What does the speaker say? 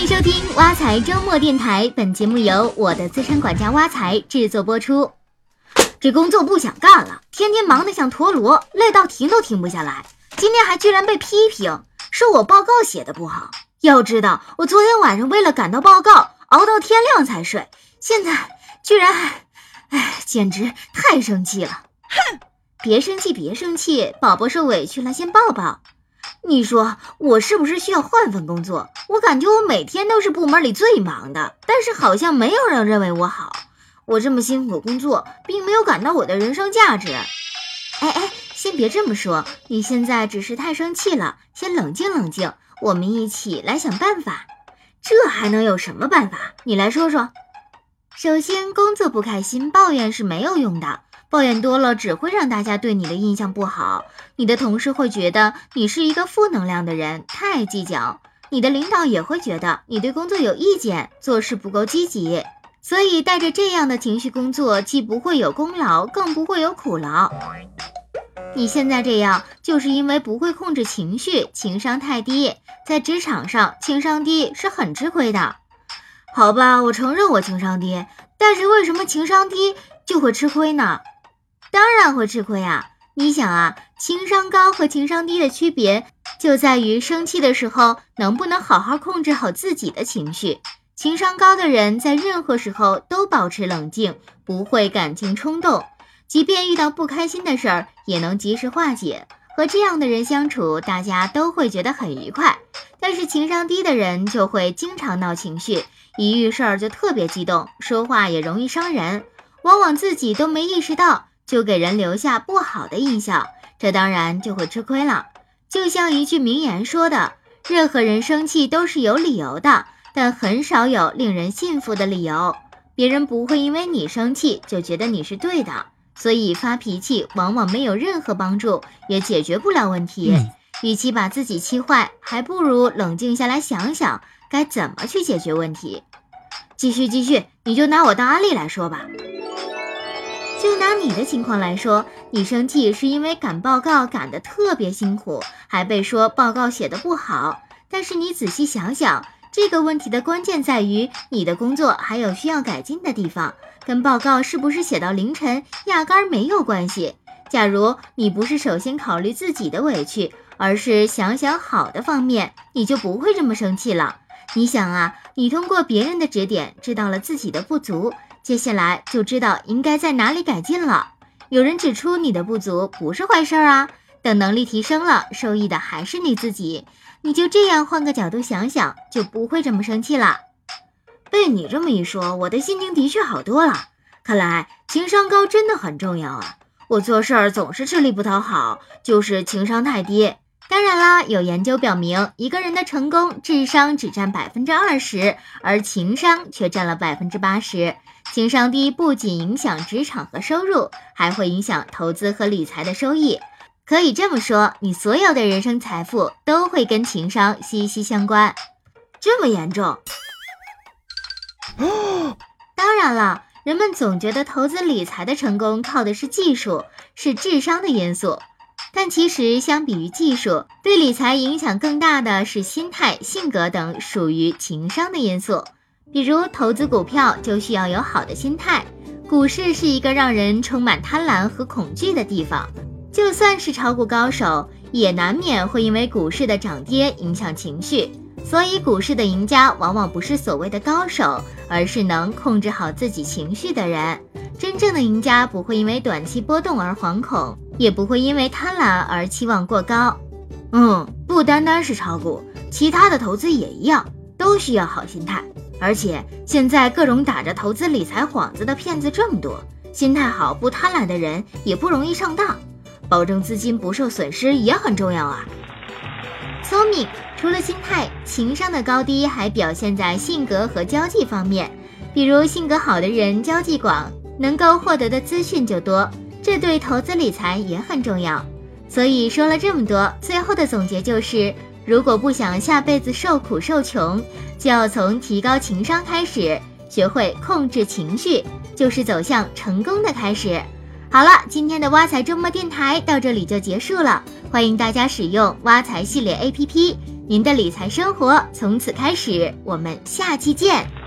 欢迎收听挖财周末电台，本节目由我的资深管家挖财制作播出。这工作不想干了，天天忙得像陀螺，累到停都停不下来。今天还居然被批评，说我报告写的不好。要知道，我昨天晚上为了赶到报告，熬到天亮才睡，现在居然还……哎，简直太生气了！哼，别生气，别生气，宝宝受委屈了，先抱抱。你说我是不是需要换份工作？我感觉我每天都是部门里最忙的，但是好像没有人认为我好。我这么辛苦工作，并没有感到我的人生价值。哎哎，先别这么说，你现在只是太生气了，先冷静冷静，我们一起来想办法。这还能有什么办法？你来说说。首先，工作不开心，抱怨是没有用的。抱怨多了，只会让大家对你的印象不好。你的同事会觉得你是一个负能量的人，太计较；你的领导也会觉得你对工作有意见，做事不够积极。所以，带着这样的情绪工作，既不会有功劳，更不会有苦劳。你现在这样，就是因为不会控制情绪，情商太低。在职场上，情商低是很吃亏的。好吧，我承认我情商低，但是为什么情商低就会吃亏呢？当然会吃亏啊！你想啊，情商高和情商低的区别就在于生气的时候能不能好好控制好自己的情绪。情商高的人在任何时候都保持冷静，不会感情冲动，即便遇到不开心的事儿也能及时化解。和这样的人相处，大家都会觉得很愉快。但是情商低的人就会经常闹情绪，一遇事儿就特别激动，说话也容易伤人，往往自己都没意识到。就给人留下不好的印象，这当然就会吃亏了。就像一句名言说的：“任何人生气都是有理由的，但很少有令人信服的理由。别人不会因为你生气就觉得你是对的，所以发脾气往往没有任何帮助，也解决不了问题。与其把自己气坏，还不如冷静下来想想该怎么去解决问题。”继续继续，你就拿我当案例来说吧。就拿你的情况来说，你生气是因为赶报告赶得特别辛苦，还被说报告写得不好。但是你仔细想想，这个问题的关键在于你的工作还有需要改进的地方，跟报告是不是写到凌晨压根儿没有关系。假如你不是首先考虑自己的委屈，而是想想好的方面，你就不会这么生气了。你想啊，你通过别人的指点知道了自己的不足。接下来就知道应该在哪里改进了。有人指出你的不足不是坏事啊，等能力提升了，受益的还是你自己。你就这样换个角度想想，就不会这么生气了。被你这么一说，我的心情的确好多了。看来情商高真的很重要啊！我做事儿总是吃力不讨好，就是情商太低。当然啦，有研究表明，一个人的成功，智商只占百分之二十，而情商却占了百分之八十。情商低不仅影响职场和收入，还会影响投资和理财的收益。可以这么说，你所有的人生财富都会跟情商息息相关。这么严重？当然了，人们总觉得投资理财的成功靠的是技术，是智商的因素。但其实，相比于技术，对理财影响更大的是心态、性格等属于情商的因素。比如投资股票，就需要有好的心态。股市是一个让人充满贪婪和恐惧的地方，就算是炒股高手，也难免会因为股市的涨跌影响情绪。所以，股市的赢家往往不是所谓的高手，而是能控制好自己情绪的人。真正的赢家不会因为短期波动而惶恐。也不会因为贪婪而期望过高。嗯，不单单是炒股，其他的投资也一样，都需要好心态。而且现在各种打着投资理财幌子的骗子这么多，心态好不贪婪的人也不容易上当。保证资金不受损失也很重要啊。聪明除了心态，情商的高低还表现在性格和交际方面。比如性格好的人交际广，能够获得的资讯就多。这对投资理财也很重要，所以说了这么多，最后的总结就是：如果不想下辈子受苦受穷，就要从提高情商开始，学会控制情绪，就是走向成功的开始。好了，今天的挖财周末电台到这里就结束了，欢迎大家使用挖财系列 APP，您的理财生活从此开始。我们下期见。